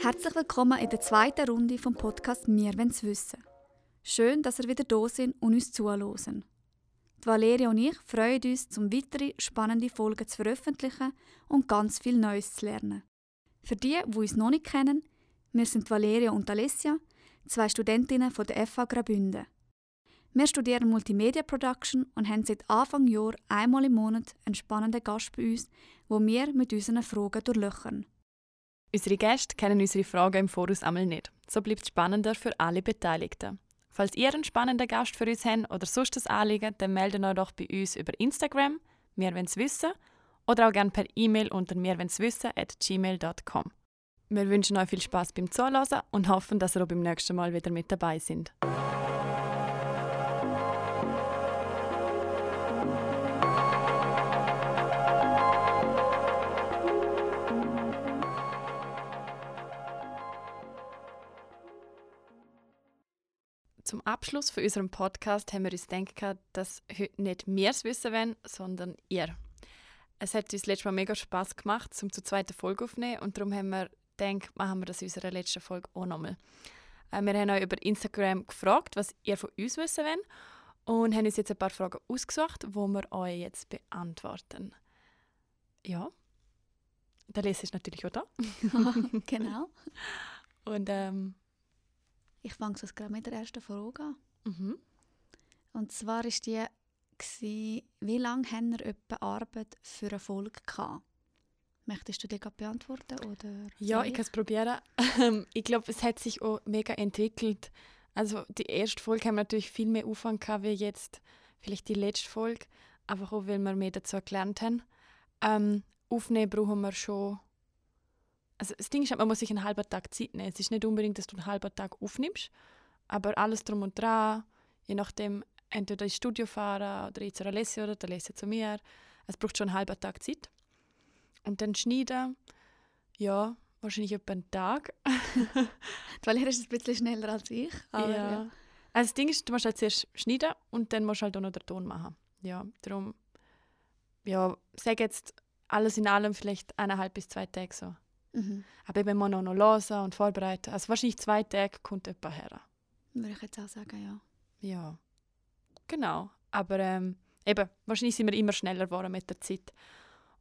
Herzlich willkommen in der zweiten Runde vom Podcast «Wir wollen's wissen». Schön, dass ihr wieder da sind und uns zuhören. Valeria und ich freuen uns, um weitere spannende Folgen zu veröffentlichen und ganz viel Neues zu lernen. Für die, die uns noch nicht kennen, wir sind Valeria und Alessia, zwei Studentinnen von der FH Graubünden. Wir studieren Multimedia Production und haben seit Anfang Jahr einmal im Monat einen spannenden Gast bei uns, wo wir mit unseren Fragen durchlöchern. Unsere Gäste kennen unsere Fragen im Voraus einmal nicht. So bleibt es spannender für alle Beteiligten. Falls ihr einen spannenden Gast für uns habt oder sonst ein Anliegen, dann meldet euch doch bei uns über Instagram, wir wollen es wissen, oder auch gerne per E-Mail unter wir at gmail.com. Wir wünschen euch viel Spaß beim Zuhören und hoffen, dass ihr auch beim nächsten Mal wieder mit dabei sind. Zum Abschluss von unserem Podcast haben wir uns gedacht, dass heute nicht wir es wissen wollen, sondern ihr. Es hat uns letztes Mal mega Spass gemacht, um zur zweiten Folge aufzunehmen und darum haben wir gedacht, machen wir das in unserer letzten Folge auch nochmal. Äh, wir haben euch über Instagram gefragt, was ihr von uns wissen wollt und haben uns jetzt ein paar Fragen ausgesucht, die wir euch jetzt beantworten. Ja, der Lese ist natürlich auch da. genau. Und ähm, Ich fange jetzt gerade mit der ersten Frage an. mhm. Und zwar ist die, gewesen, wie lange haben wir etwa Arbeit für eine Folge gehabt? Möchtest du die gerade beantworten? Oder Ja, soll ich kann es probieren. Ähm, ich glaube, es hat sich auch mega entwickelt. Also die erste Folge haben wir natürlich viel mehr Aufwand gehabt wie jetzt vielleicht die letzte Folge, einfach auch, weil wir mehr dazu gelernt haben. Ähm, aufnehmen brauchen wir schon... Also das Ding ist, halt, man muss sich einen halben Tag Zeit nehmen. Es ist nicht unbedingt, dass du einen halben Tag aufnimmst, aber alles drum und dran, je nachdem, entweder ins Studio fahren oder ich zu Alessia oder der Alessia zu mir. Es braucht schon einen halben Tag Zeit. Und dann schneiden, ja, wahrscheinlich etwa einen Tag. Valeria ist ein bisschen schneller als ich. Ja. ja. Also das Ding ist, du musst halt zuerst schneiden und dann musst du halt auch noch den Ton machen. Ja, darum, ja, sag jetzt alles in allem vielleicht eineinhalb bis zwei Tage so. Mhm. Aber eben man noch hören und vorbereiten. Also wahrscheinlich zwei Tage kommt etwa her. Würde ich jetzt auch sagen, ja. Ja, genau. Aber ähm, eben, wahrscheinlich sind wir immer schneller geworden mit der Zeit.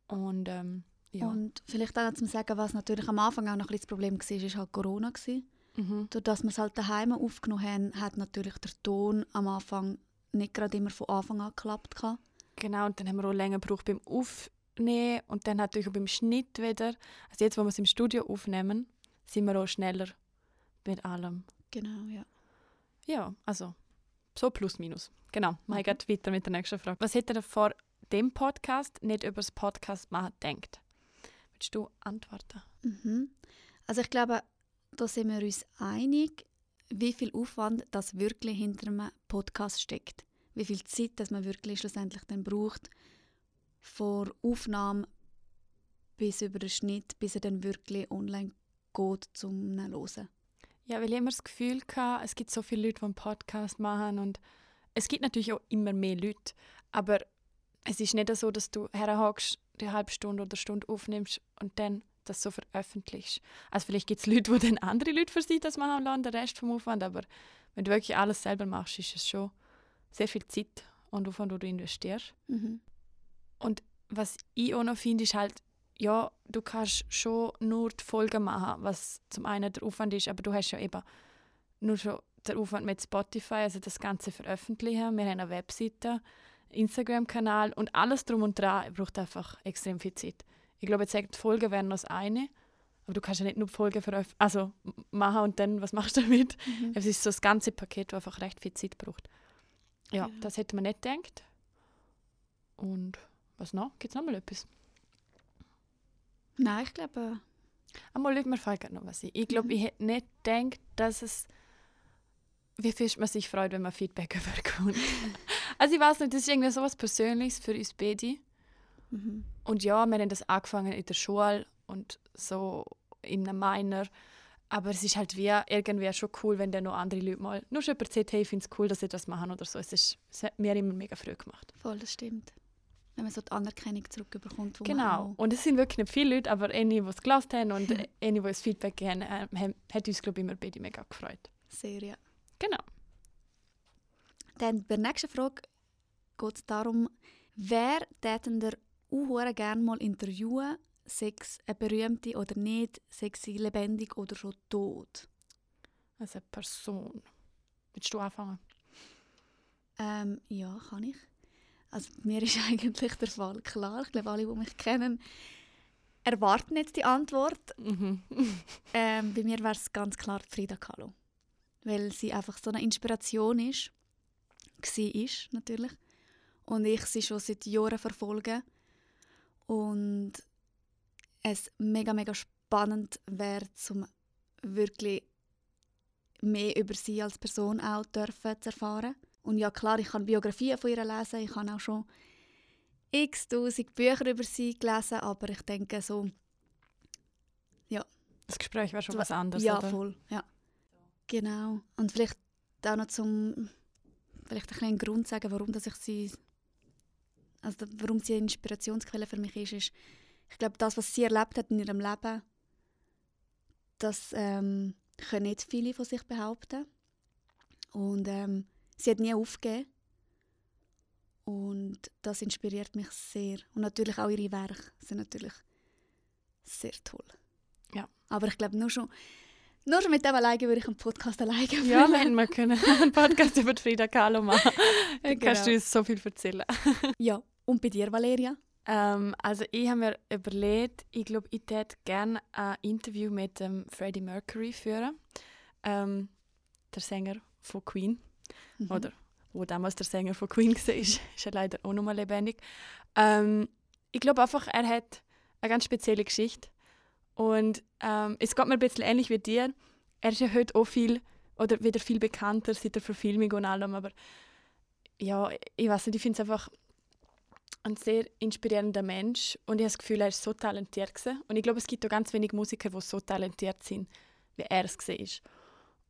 Und ähm, ja. Und vielleicht auch noch zum Sagen, was natürlich am Anfang auch noch ein bisschen das Problem war, war halt Corona. Gewesen. mhm. Durch das wir es halt daheim aufgenommen haben, hat natürlich der Ton am Anfang nicht gerade immer von Anfang an geklappt. gehabt. Genau, und dann haben wir auch länger gebraucht beim Aufnehmen und dann natürlich auch beim Schnitt wieder. Also jetzt, wo wir es im Studio aufnehmen, sind wir auch schneller mit allem. Genau, ja. Ja, also so plus minus. Genau, wir Mhm. gehen weiter mit der nächsten Frage. Was hättet ihr vor dem Podcast nicht über das Podcast machen denkt? Willst du antworten? Mhm. Also ich glaube, da sind wir uns einig, wie viel Aufwand das wirklich hinter einem Podcast steckt. Wie viel Zeit das man wirklich schlussendlich dann braucht, von Aufnahme bis über den Schnitt, bis er dann wirklich online geht, zum hören. Ja, weil ich immer das Gefühl hatte, es gibt so viele Leute, die einen Podcast machen und es gibt natürlich auch immer mehr Leute, aber es ist nicht so, dass du herhockst, die halbe Stunde oder Stunde aufnimmst und dann das so veröffentlichst. Also vielleicht gibt es Leute, die dann andere Leute für sich das machen lassen, den Rest vom Aufwand, aber wenn du wirklich alles selber machst, ist es schon sehr viel Zeit und Aufwand, den du investierst. Mhm. Was ich auch noch finde, ist halt, ja, du kannst schon nur die Folgen machen, was zum einen der Aufwand ist, aber du hast ja eben nur schon den Aufwand mit Spotify, also das Ganze veröffentlichen. Wir haben eine Webseite, Instagram-Kanal und alles drum und dran braucht einfach extrem viel Zeit. Ich glaube, jetzt sagt die Folgen wären noch das eine, aber du kannst ja nicht nur die Folgen veröff- also machen und dann, was machst du damit? Mhm. Es ist so das ganze Paket, das einfach recht viel Zeit braucht. Ja, Ja. das hätte man nicht gedacht. Und was noch? Gibt es noch mal etwas? Nein, ich glaube, Einmal Leute, mir fällt gerade noch was ein. Ich glaube, Mhm. ich hätte nicht gedacht, dass es wie viel man sich freut, wenn man Feedback überkommt. also ich weiß nicht, das ist irgendwie so was Persönliches für uns beide. mhm. Und ja, wir haben das angefangen in der Schule und so in einem Minor. aber es ist halt wie irgendwie schon cool, wenn dann noch andere Leute mal nur schon erzählt, hey, ich finde es cool, dass sie das machen oder so. Es, ist, es hat mir immer mega früh gemacht. Voll, das stimmt. Wenn man so die Anerkennung zurückbekommt. Genau. Und es sind wirklich nicht viele Leute, aber eine, die es gelassen haben und eine, die das Feedback gegeben haben, haben- hat uns, glaube ich, immer beide mega gefreut. sehr, ja. Genau. Dann bei der nächsten Frage geht es darum, wer täten der auch gerne mal interviewen, sei es eine berühmte oder nicht, sei sie lebendig oder schon tot. Also eine Person. Willst du anfangen? Ähm, ja, kann ich. Also mir ist eigentlich der Fall klar. Ich glaube, alle, die mich kennen, erwarten jetzt die Antwort. Mhm. Ähm, bei mir wäre es ganz klar Frida Kahlo. Weil sie einfach so eine Inspiration ist. War ist, natürlich. Und ich sie schon seit Jahren verfolge. Und es mega, mega spannend wäre, um wirklich mehr über sie als Person auch dürfen zu erfahren. Und ja, klar, ich kann Biografien von ihr lesen. Ich habe auch schon x tausend Bücher über sie gelesen. Aber ich denke so, Das Gespräch wäre schon was anderes, ja, oder? voll. Ja. Genau. Und vielleicht auch noch zum vielleicht ein bisschen einen Grund sagen, warum dass ich sie also warum sie eine Inspirationsquelle für mich ist, ist ich glaube, das, was sie erlebt hat in ihrem Leben, das ähm, können nicht viele von sich behaupten. Und ähm, sie hat nie aufgegeben. Und das inspiriert mich sehr. Und natürlich auch ihre Werke sind natürlich sehr toll. Ja. Aber ich glaube, nur schon, nur schon mit dem alleine würde ich einen Podcast alleine Ja, füllen. wenn wir können einen Podcast über Frida Kahlo machen. Dann Genau. kannst du uns so viel erzählen. Ja. Und bei dir, Valeria? Ähm, also ich habe mir überlegt, ich glaube, ich hätte gerne ein Interview mit dem Freddie Mercury führen. Ähm, der Sänger von Queen. Mhm. Oder wo damals der Sänger von Queen war, ist, er leider auch noch mal lebendig. Ähm, ich glaube einfach, er hat eine ganz spezielle Geschichte. Und ähm, es geht mir ein bisschen ähnlich wie dir. Er ist ja heute auch viel, oder wieder viel bekannter seit der Verfilmung und allem, aber ja, ich weiß nicht, ich finde es einfach ein sehr inspirierender Mensch und ich habe das Gefühl, er ist so talentiert gewesen. Und ich glaube, es gibt auch ganz wenige Musiker, die so talentiert sind, wie er es war.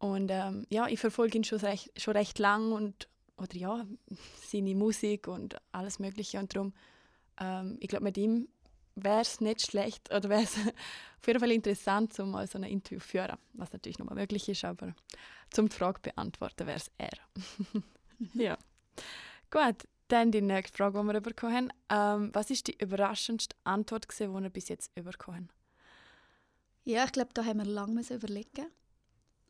Und ähm, ja, ich verfolge ihn schon recht, schon recht lang und oder ja, seine Musik und alles Mögliche. Und darum, ähm, ich glaube, mit ihm wäre es nicht schlecht oder wäre es auf jeden Fall interessant, um mal so ein Interview zu führen. Was natürlich noch mal möglich ist, aber zum die Frage beantworten wäre es er. ja. Gut, dann die nächste Frage, die wir bekommen haben. Ähm, was ist die überraschendste Antwort, gewesen, die wir bis jetzt bekommen haben? Ja, ich glaube, da haben wir lange überlegen.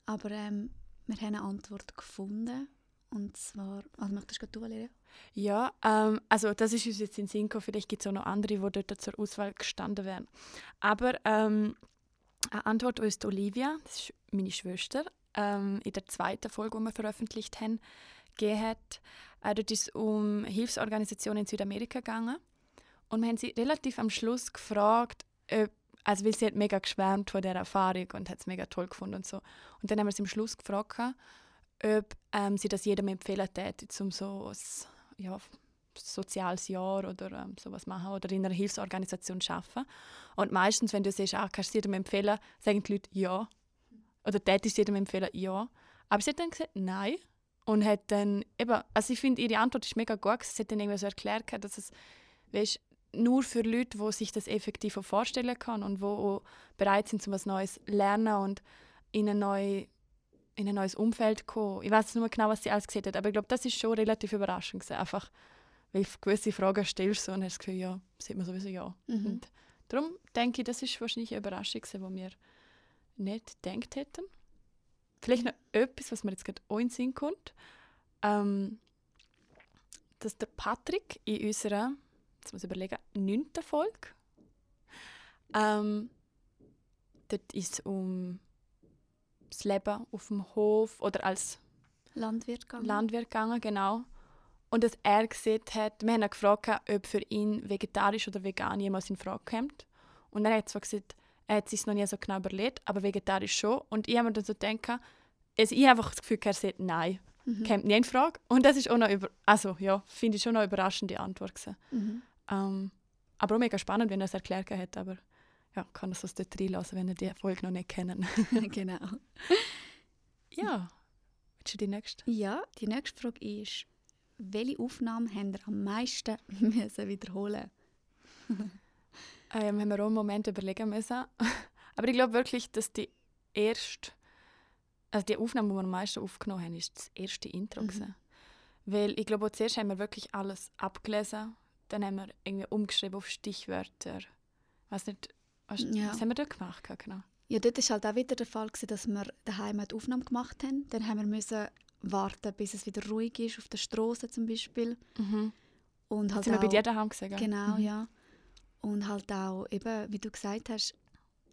Aber ähm, wir haben eine Antwort gefunden. Und zwar, also möchtest du Valeria? Ja, ähm, also das ist uns jetzt in gekommen. Vielleicht gibt es auch noch andere, die dort zur Auswahl gestanden wären. Aber ähm, eine Antwort, die Olivia, das ist meine Schwester, ähm, in der zweiten Folge, die wir veröffentlicht haben, gegeben hat. Äh, dort ist es um Hilfsorganisationen in Südamerika gegangen. Und wir haben sie relativ am Schluss gefragt, ob, also weil sie hat mega geschwärmt von dieser Erfahrung und hat es mega toll gefunden und so. Und dann haben wir sie am Schluss gefragt, ob ähm, sie das jedem empfehlen täte, um so ein ja, soziales Jahr oder ähm, sowas machen oder in einer Hilfsorganisation arbeiten. Und meistens, wenn du siehst, ah, kannst du jedem empfehlen, sagen die Leute ja. Oder tätest du jedem empfehlen, ja. Aber sie hat dann gesagt, nein. Und hat dann eben, also ich finde, ihre Antwort ist mega gut. Sie hat dann irgendwie so erklärt, dass es, weißt, nur für Leute, die sich das effektiv auch vorstellen können und die auch bereit sind, um etwas Neues zu lernen und in ein, neu, in ein neues Umfeld zu kommen. Ich weiß nicht mehr genau, was sie alles gesagt hat, aber ich glaube, das ist schon relativ überraschend. Gewesen. Einfach, weil gewisse Fragen stellst und hast das Gefühl, ja, sieht man sowieso ja. Mhm. Und darum denke ich, das ist wahrscheinlich eine Überraschung, gewesen, die wir nicht gedacht hätten. Vielleicht noch etwas, was mir jetzt gerade auch in den Sinn kommt. Ähm, dass der Patrick in unserer, jetzt muss ich überlegen, neunten Folge, ähm, dort ist es um das Leben auf dem Hof oder als Landwirt gegangen. Landwirt gegangen, genau. Und dass er gesehen hat, wir haben ihn gefragt, ob für ihn vegetarisch oder vegan jemals in Frage kommt. Und er hat zwar gesagt, er hat sich noch nie so genau überlegt, aber vegetarisch schon. Und ich habe mir dann so gedacht, also ich habe einfach das Gefühl, er sagt nein, Mhm. kommt nie in Frage. Und das ist auch noch, über also ja, finde ich schon eine überraschende Antwort gewesen. Mhm. Ähm, aber auch mega spannend, wenn er es erklärt hat, aber ja, kann das aus dort reinlassen, wenn ihr die Folge noch nicht kennen. genau. ja, willst du die nächste? Ja, die nächste Frage ist, welche Aufnahme habt ihr am meisten müssen wiederholen ähm, haben wir auch einen Moment überlegen müssen. Aber ich glaube wirklich, dass die erste, also die Aufnahme, die wir am meisten aufgenommen haben, ist das erste Intro. Mhm. Weil ich glaube, zuerst haben wir wirklich alles abgelesen, dann haben wir irgendwie umgeschrieben auf Stichwörter. Weiß nicht, was, ja. was haben wir dort gemacht? Genau. Ja, dort war halt auch wieder der Fall, dass wir daheim die Aufnahme gemacht haben. Dann haben wir müssen warten, bis es wieder ruhig ist, auf der Straße zum Beispiel. Mhm. Und halt sind wir bei dir daheim gesehen? Genau, mhm. ja. Und halt auch, eben, wie du gesagt hast,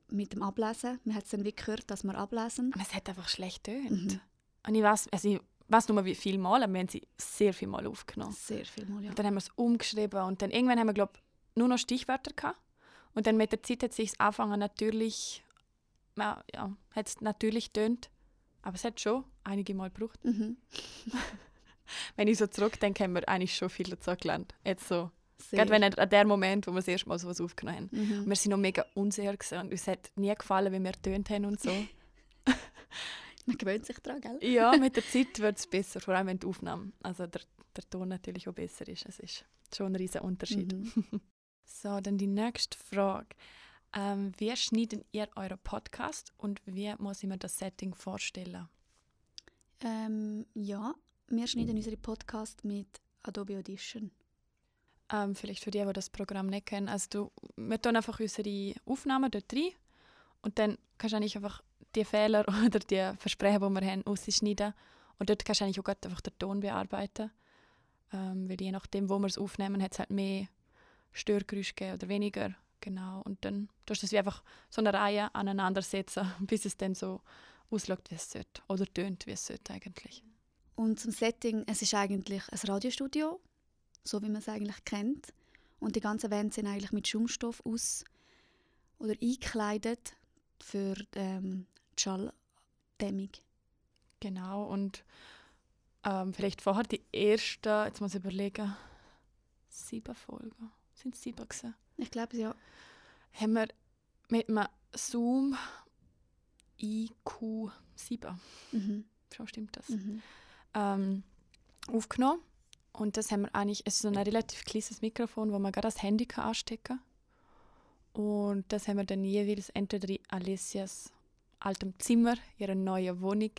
mit dem Ablesen. Man hat es dann wie gehört, dass wir ablesen. Aber es hat einfach schlecht tönt. Mhm. Und ich weiß, also ich weiß nur wie viel Mal, aber wir haben sie sehr viel Mal aufgenommen. Sehr viel Mal, ja. Und dann haben wir es umgeschrieben und dann irgendwann haben wir, glaube nur noch Stichwörter gehabt. Und dann mit der Zeit hat es sich angefangen natürlich, ja, ja hat es natürlich tönt, aber es hat schon einige Mal gebraucht. Mhm. Wenn ich so zurückdenke, haben wir eigentlich schon viel dazu gelernt. Jetzt so Gerade wenn an dem Moment, wo wir das erste Mal sowas aufgenommen haben. Mhm. wir sind noch mega unsicher und uns hat nie gefallen, wie wir tönt haben und so. Man gewöhnt sich daran, gell? ja, mit der Zeit wird es besser, vor allem wenn die Aufnahme, also der, der Ton natürlich auch besser ist. Es ist schon ein riesiger Unterschied. Mhm. so, dann die nächste Frage. Ähm, wie schneidet ihr euren Podcast und wie muss ich mir das Setting vorstellen? Ähm, ja, wir schneiden unsere Podcast mit Adobe Audition. Ähm, vielleicht für die, die das Programm nicht kennen. Also du, wir tun einfach unsere Aufnahmen dort rein und dann kannst du eigentlich einfach die Fehler oder die Versprechen, die wir haben, ausschneiden. Und dort kannst du eigentlich auch einfach den Ton bearbeiten. Ähm, weil je nachdem, wo wir es aufnehmen, hat es halt mehr Störgeräusche gegeben oder weniger. Genau. Und dann tust du es wie einfach so eine Reihe aneinandersetzen, bis es dann so ausschaut, wie es sollte. Oder tönt, wie es sollte eigentlich. Und zum Setting, es ist eigentlich ein Radiostudio so wie man es eigentlich kennt. Und die ganzen Wände sind eigentlich mit Schaumstoff aus oder eingekleidet für ähm, die Schalldämmung. Genau, und ähm, vielleicht vorher die erste, jetzt muss ich überlegen, sieben Folgen. Sind es sieben gewesen? Ich glaube ja. Haben wir mit einem Zoom IQ7, mhm. schon stimmt das, mhm. ähm, aufgenommen. Und das haben wir eigentlich, es ist so ein relativ kleines Mikrofon, wo man gerade das Handy kann anstecken kann. Und das haben wir dann jeweils entweder in Alessias altem Zimmer, ihrer neuen Wohnung,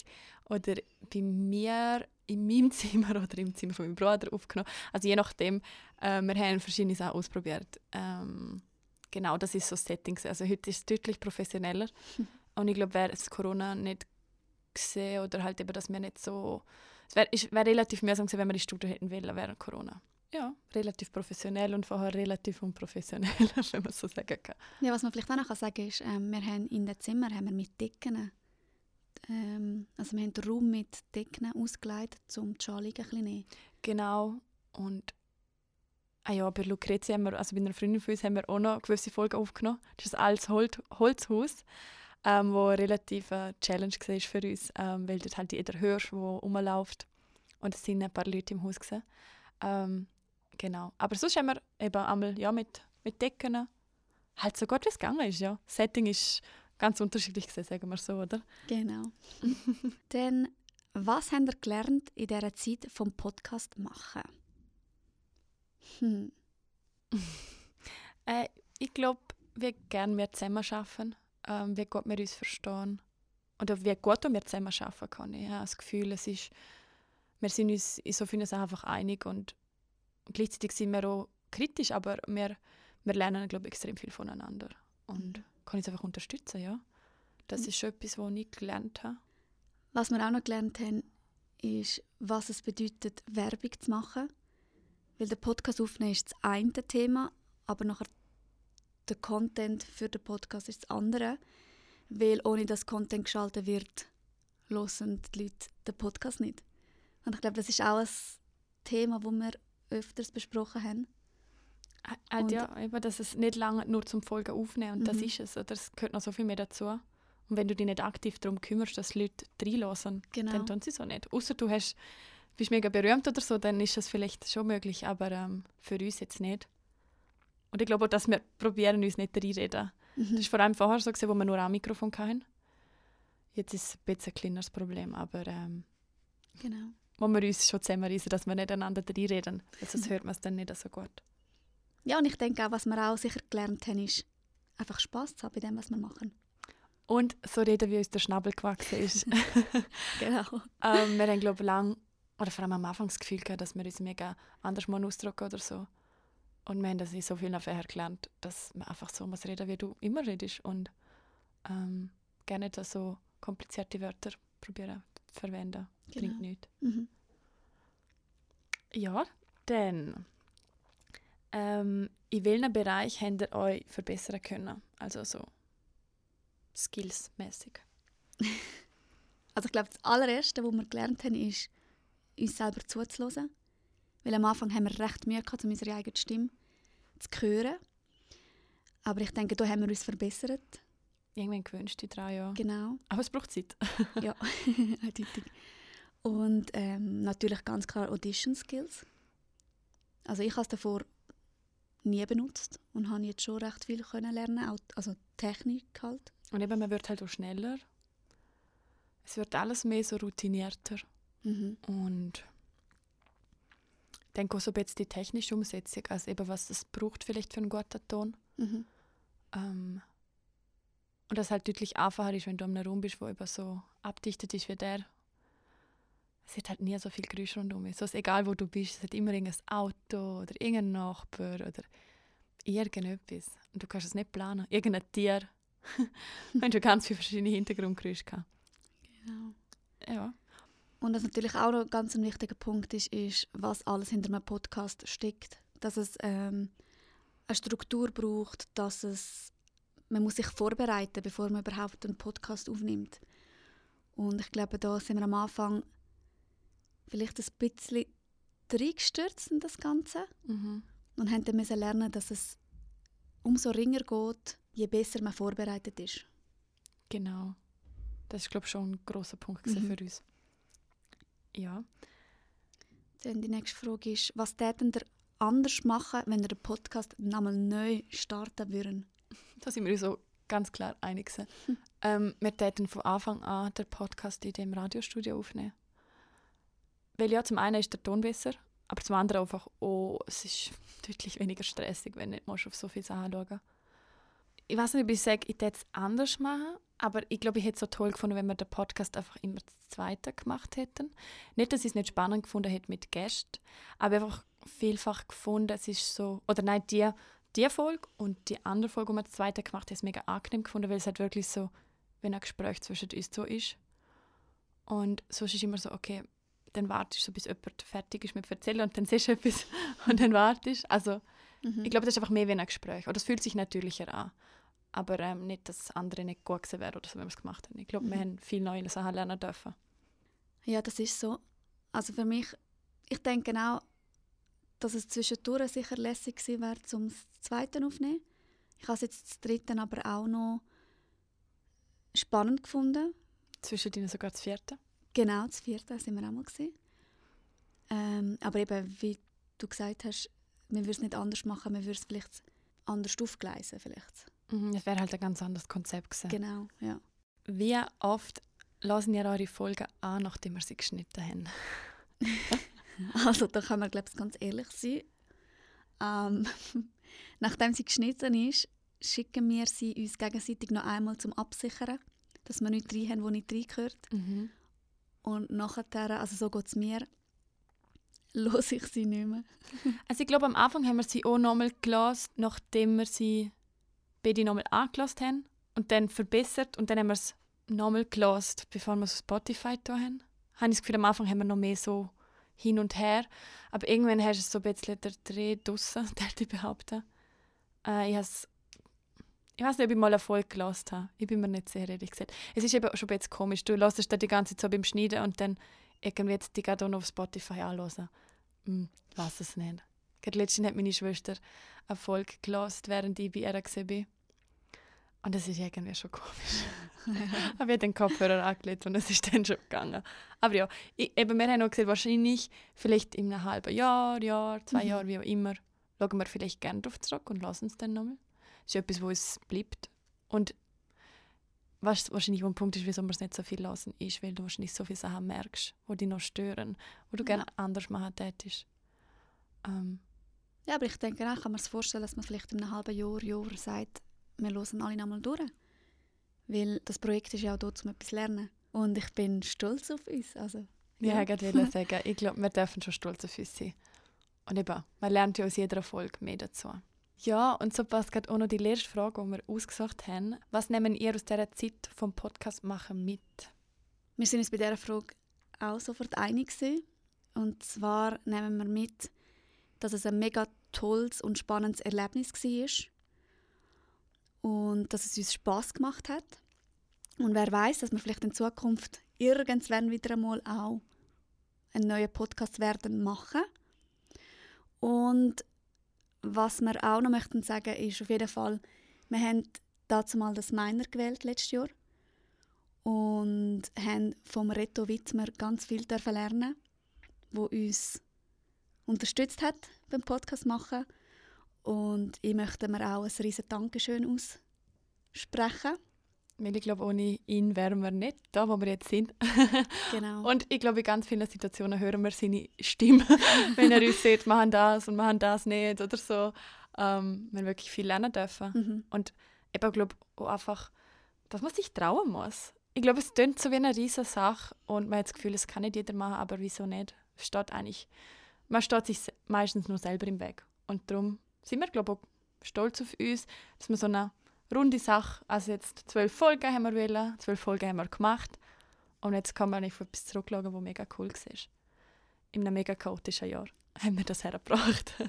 oder bei mir in meinem Zimmer oder im Zimmer von meinem Bruder aufgenommen. Also je nachdem, äh, wir haben verschiedene Sachen ausprobiert. Ähm, genau, das ist so das Setting. Also heute ist es deutlich professioneller. Hm. Und ich glaube, wäre es Corona nicht gesehen oder halt eben, dass wir nicht so es wäre wär relativ mühsam gewesen, wenn wir die Studio hätten wollen während Corona. Ja, relativ professionell und vorher relativ unprofessionell, wenn man so sagen kann. Ja, was man vielleicht auch noch sagen kann, ist, ähm, wir haben in den Zimmern haben wir mit Decken, ähm, also wir haben den Raum mit Decken ausgeleitet, um die Schalung ein bisschen nehmen. Genau, und ah ja, bei Lucrezia haben wir, also bei einer Freundin von uns, haben wir auch noch gewisse Folgen aufgenommen. Das ist ein altes Holz Holzhaus ähm, wo relativ eine Challenge war für uns, ähm, weil dort halt jeder hörst, der rumläuft. Und es sind ein paar Leute im Haus. Gewesen. Ähm, genau. Aber sonst haben wir eben einmal ja, mit, mit Decken halt so gut, wie es gegangen ist. Ja. Das Setting ist ganz unterschiedlich, gewesen, sagen wir so, oder? Genau. Dann, was habt ihr gelernt in dieser Zeit vom Podcast machen? Hm. äh, ich glaube, wir gerne mehr zusammen arbeiten ähm, wie gut wir uns verstehen. Oder wie gut wir zusammen arbeiten können. Ich habe das Gefühl, es ist, wir sind uns in so vielen Sachen einfach einig und gleichzeitig sind wir auch kritisch, aber wir, wir lernen, glaube ich, extrem viel voneinander. Und mhm. kann uns einfach unterstützen, ja. Das mhm. ist schon etwas, was ich gelernt habe. Was wir auch noch gelernt haben, ist, was es bedeutet, Werbung zu machen. Weil der Podcast aufnehmen ist das eine Thema, aber nachher der Content für den Podcast ist das andere. Weil ohne dass Content geschaltet wird, hören die Leute den Podcast nicht. Und ich glaube, das ist auch ein Thema, das wir öfters besprochen haben. Äh, äh, ja, eben, dass es nicht lange nur zum Folgen aufnehmen und mhm. das ist es. Oder es gehört noch so viel mehr dazu. Und wenn du dich nicht aktiv darum kümmerst, dass Leute reinlassen, genau. dann tun sie auch nicht. Außer du hast, bist mega berühmt oder so, dann ist das vielleicht schon möglich, aber ähm, für uns jetzt nicht. Und ich glaube auch, dass wir probieren uns nicht reinreden. Mhm. Das war vor allem vorher so, gewesen, wo wir nur ein Mikrofon hatten. Jetzt ist es ein bisschen ein kleineres Problem, aber ähm, Genau. Wo wir uns schon zusammenreißen, dass wir nicht einander reinreden. Also sonst hört man es dann nicht so gut. Ja, und ich denke auch, was wir auch sicher gelernt haben, ist einfach Spaß zu haben bei dem, was wir machen. Und so reden, wie uns der Schnabel gewachsen ist. Genau. ähm, wir haben, glaube ich, lang, oder vor allem am Anfang das Gefühl gehabt, dass wir uns mega anders mal ausdrücken oder so. Und wir haben das in so vielen Fächern gelernt, dass man einfach so muss reden, wie du immer redest. Und ähm, gerne so komplizierte Wörter probieren zu verwenden. Genau. Bringt nichts. Mhm. Ja, dann. Ähm, in welchem Bereich habt ihr euch verbessern können? Also so skillsmäßig. Also ich glaube, das allererste, was wir gelernt haben, ist, uns selber zuzuhören. Weil am Anfang haben wir recht Mühe gehabt, um unsere eigene Stimme zu hören. Aber ich denke, da haben wir uns verbessert. Irgendwann gewünscht, die drei Jahre. Genau. Aber es braucht Zeit. Ja, eindeutig. Und ähm, natürlich ganz klar Audition Skills. Also ich habe es davor nie benutzt und habe jetzt schon recht viel können lernen, auch, also Technik halt. Und eben, man wird halt auch schneller. Es wird alles mehr so routinierter. Mhm. Und ich denke auch so bisschen die technische Umsetzung, also eben was es braucht vielleicht für einen guten Ton. Mhm. Ähm, und das halt deutlich einfacher ist, wenn du in einem Raum bist, wo eben so abdichtet ist wie der. Es hat halt nie so viel Geräusch rundum. So ist egal, wo du bist, es hat immer irgendein Auto oder irgendein Nachbar oder irgendetwas. Und du kannst es nicht planen. Irgendein Tier. wir haben schon ganz viele verschiedene Hintergrundgeräusche gehabt. Genau. Ja. Und was natürlich auch noch ganz ein wichtiger Punkt ist, ist, was alles hinter einem Podcast steckt. Dass es ähm, eine Struktur braucht, dass es man muss sich vorbereiten, bevor man überhaupt einen Podcast aufnimmt. Und ich glaube, da sind wir am Anfang vielleicht ein bisschen reingestürzt in das Ganze Mhm. und haben dann müssen lernen, dass es umso ringer geht, je besser man vorbereitet ist. Genau. Das ist, glaube ich, schon ein großer Punkt Mhm. für uns. Ja. Dann die nächste Frage ist, was täten ihr anders machen, wenn ihr den Podcast nochmal neu starten würden? Da sind wir uns so ganz klar einig. Ähm, wir täten von Anfang an den Podcast in dem Radiostudio aufnehmen. Weil ja, zum einen ist der Ton besser, aber zum anderen einfach, oh, es ist deutlich weniger stressig, wenn du nicht auf so viele Sachen schauen Ich weiß nicht, ob ich sage, ich würde es anders machen, aber ich glaube, ich hätte es so toll gefunden, wenn wir den Podcast einfach immer zu zweiten gemacht hätten. Nicht, dass ich es nicht spannend gefunden hätte mit Gästen, aber einfach vielfach gefunden, es ist so, oder nein, die, die Folge und die andere Folge, die wir zu zweiten gemacht haben, ist mega angenehm gefunden, weil es halt wirklich so, wenn ein Gespräch zwischen uns so ist. Und sonst ist immer so, okay, dann wartest du so, bis jemand fertig ist mit Erzählen und dann siehst du etwas und dann wartest. Also Mhm. ich glaube, das ist einfach mehr wie ein Gespräch. Oder es fühlt sich natürlicher an. Aber ähm, nicht, dass das andere nicht gut gewesen wäre oder so, wenn wir es gemacht haben. Ich glaube, wir Mhm. haben viele neue Sachen lernen dürfen. Ja, das ist so. Also für mich, ich denke auch, dass es zwischendurch sicher lässig gewesen wäre, zum das zweite aufnehmen. Ich habe es jetzt das dritte aber auch noch spannend gefunden. Zwischen ihnen sogar das vierte. Genau, das vierte sind wir auch mal gewesen. Ähm, aber eben, wie du gesagt hast, man würde es nicht anders machen, man würde es vielleicht anders aufgleisen vielleicht. Mhm, das wäre halt ein ganz anderes Konzept gewesen. Genau, ja. Wie oft lassen ihr eure Folgen an, nachdem wir sie geschnitten haben? Also da können wir glaube ich ganz ehrlich sein. Ähm, nachdem sie geschnitten ist, schicken wir sie uns gegenseitig noch einmal zum Absichern, dass wir nicht rein haben, wo nicht reingehört. Mhm. Und nachher, also so geht es mir, los ich sie nicht mehr. Also ich glaube, am Anfang haben wir sie auch nochmal gelassen, nachdem wir sie beide nochmal angelassen haben und dann verbessert und dann haben wir es nochmal gelassen, bevor wir es auf Spotify da haben. Habe ich das Gefühl, am Anfang haben wir noch mehr so hin und her, aber irgendwann hast du so ein bisschen der Dreh draussen, der ich behaupten. Äh, ich has, ich weiß nicht, ob ich mal eine Folge gelassen habe. Ich bin mir nicht sehr ehrlich gesagt. Es ist eben schon ein bisschen komisch. Du hörst da die ganze Zeit so beim Schneiden und dann irgendwie jetzt die gerade auf Spotify anhören. Hm, weiß es nicht. Gerade letztens hat meine Schwester eine Folge während ich bei ihr war. Und das ist irgendwie schon komisch. Aber ich habe den Kopfhörer angelegt und es ist dann schon gegangen. Aber ja, ich, eben, wir haben auch gesagt, wahrscheinlich vielleicht in einem halben Jahr, Jahr, zwei Mhm. Jahren, wie auch immer, schauen wir vielleicht gerne darauf zurück und lassen es dann nochmal. Ist etwas, wo es bleibt. Und was wahrscheinlich ein Punkt ist, wieso wir es nicht so viel lassen, ist, weil du wahrscheinlich so viele Sachen merkst, die dich noch stören, wo du Ja. gerne anders machen tätest. Ähm, Ja, aber ich denke auch, kann man sich vorstellen, dass man vielleicht in einem halben Jahr, Jahr sagt, wir hören alle nochmal durch. Weil das Projekt ist ja auch da, um etwas zu lernen. Und ich bin stolz auf uns. Also, ja, ich wollte sagen, ich glaube, wir dürfen schon stolz auf uns sein. Und eben, man lernt ja aus jeder Folge mehr dazu. Ja, und so passt gerade auch noch die letzte Frage, die wir ausgesucht haben. Was nehmen ihr aus dieser Zeit vom Podcast machen mit? Wir sind uns bei dieser Frage auch sofort einig gewesen. Und zwar nehmen wir mit, dass es ein mega tolles und spannendes Erlebnis war. Und dass es uns Spass gemacht hat. Und wer weiß, dass wir vielleicht in Zukunft irgendwann wieder einmal auch einen neuen Podcast werden machen. Und was wir auch noch möchten sagen, ist auf jeden Fall, wir haben dazu mal das Miner gewählt letztes Jahr und haben vom Reto Wittmer ganz viel dürfen lernen, wo uns unterstützt hat beim Podcast machen und ich möchte mir auch ein riesen Dankeschön aussprechen. Weil ich glaube, ohne ihn wären wir nicht da, wo wir jetzt sind. Genau. Und ich glaube, in ganz vielen Situationen hören wir seine Stimme, wenn er uns sagt, machen das und machen das nicht oder so. Ähm, wir wirklich viel lernen dürfen. mhm. Und ich glaube auch einfach, dass man sich trauen muss. Ich glaube, es klingt so wie eine riesige Sache und man hat das Gefühl, es kann nicht jeder machen, aber wieso nicht? Steht eigentlich, man steht sich meistens nur selber im Weg. Und darum sind wir, glaube ich, auch stolz auf uns, dass wir so eine runde Sache, also jetzt zwölf Folgen haben wir wollen, zwölf Folgen haben wir gemacht und jetzt kann man auf etwas zurückschauen, was mega cool war. In einem mega chaotischen Jahr haben wir das hergebracht.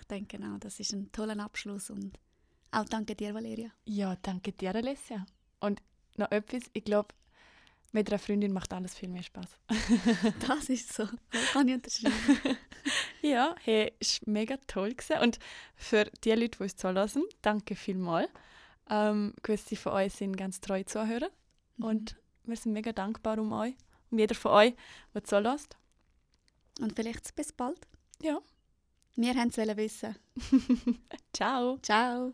Ich denke genau, das ist ein toller Abschluss und auch danke dir, Valeria. Ja, danke dir, Alessia. Und noch etwas, ich glaube, mit einer Freundin macht alles viel mehr Spaß. Das ist so. Das kann ich unterschreiben. ja, hey, ist mega toll gewesen. Und für die Leute, die uns zuhören, danke vielmals. Ähm, gewisse von euch sind ganz treu Zuhörer und wir sind mega dankbar um euch, um jeder von euch, der zuhört. Und vielleicht bis bald. Ja. Wir haben es wissen. Ciao! Ciao.